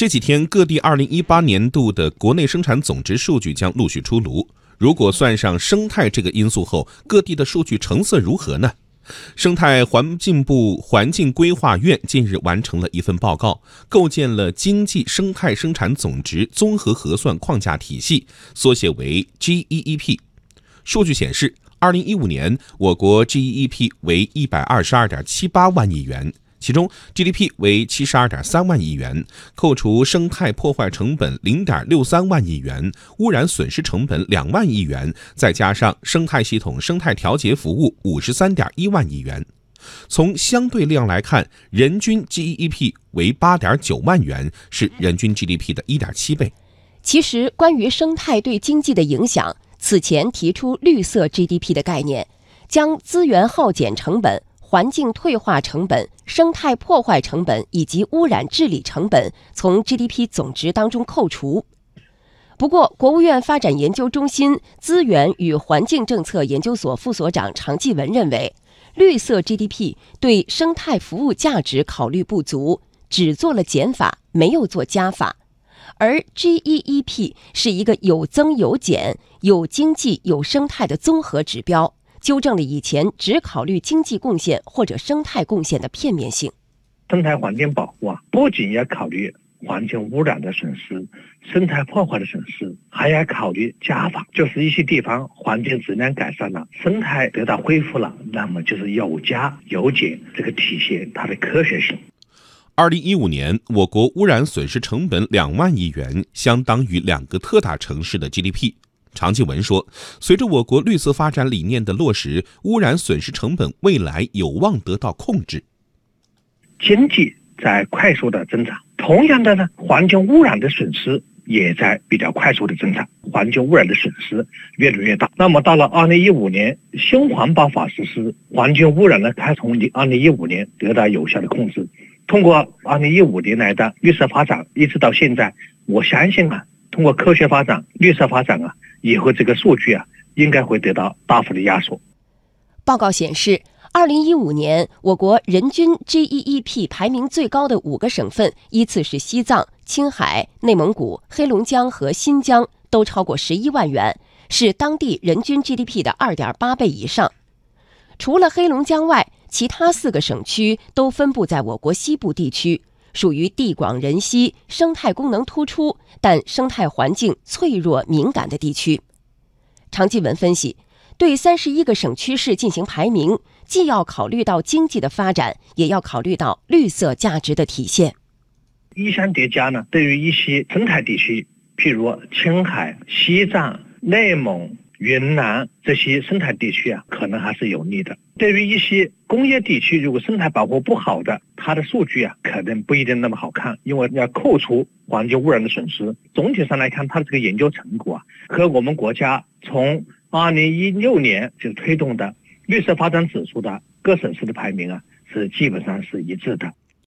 这几天，各地2018年度的国内生产总值数据将陆续出炉。如果算上生态这个因素后，各地的数据成色如何呢？生态环境部环境规划院近日完成了一份报告，构建了经济生态生产总值综合核算框架体系，缩写为 GEEP。数据显示，2015年我国 GEEP 为122.78万亿元。其中 GDP 为七十二点三万亿元，扣除生态破坏成本零点六三万亿元，污染损失成本两万亿元，再加上生态系统生态调节服务五十三点一万亿元。从相对量来看，人均 GEP 为八点九万元，是人均 GDP 的一点七倍。其实，关于生态对经济的影响，此前提出绿色 GDP 的概念，将资源耗减成本。环境退化成本、生态破坏成本以及污染治理成本从 GDP 总值当中扣除。不过，国务院发展研究中心资源与环境政策研究所副所长常继文认为，绿色 GDP 对生态服务价值考虑不足，只做了减法，没有做加法。而 GEEP 是一个有增有减、有经济有生态的综合指标。纠正了以前只考虑经济贡献或者生态贡献的片面性。生态环境保护啊，不仅要考虑环境污染的损失、生态破坏的损失，还要考虑加法，就是一些地方环境质量改善了，生态得到恢复了，那么就是有加有减，这个体现它的科学性。二零一五年，我国污染损失成本两万亿元，相当于两个特大城市的 GDP。常继文说：“随着我国绿色发展理念的落实，污染损失成本未来有望得到控制。经济在快速的增长，同样的呢，环境污染的损失也在比较快速的增长，环境污染的损失越来越大。那么到了二零一五年，新环保法实施，环境污染呢，它从二零一五年得到有效的控制。通过二零一五年来的绿色发展，一直到现在，我相信啊，通过科学发展、绿色发展啊。”以后这个数据啊，应该会得到大幅的压缩。报告显示，二零一五年我国人均 GEEP 排名最高的五个省份依次是西藏、青海、内蒙古、黑龙江和新疆，都超过十一万元，是当地人均 GDP 的二点八倍以上。除了黑龙江外，其他四个省区都分布在我国西部地区。属于地广人稀、生态功能突出，但生态环境脆弱敏感的地区。常继文分析，对三十一个省区市进行排名，既要考虑到经济的发展，也要考虑到绿色价值的体现。一相叠加呢，对于一些生态地区，譬如青海、西藏、内蒙。云南这些生态地区啊，可能还是有利的。对于一些工业地区，如果生态保护不好的，它的数据啊，可能不一定那么好看，因为要扣除环境污染的损失。总体上来看，它的这个研究成果啊，和我们国家从二零一六年就推动的绿色发展指数的各省市的排名啊，是基本上是一致的。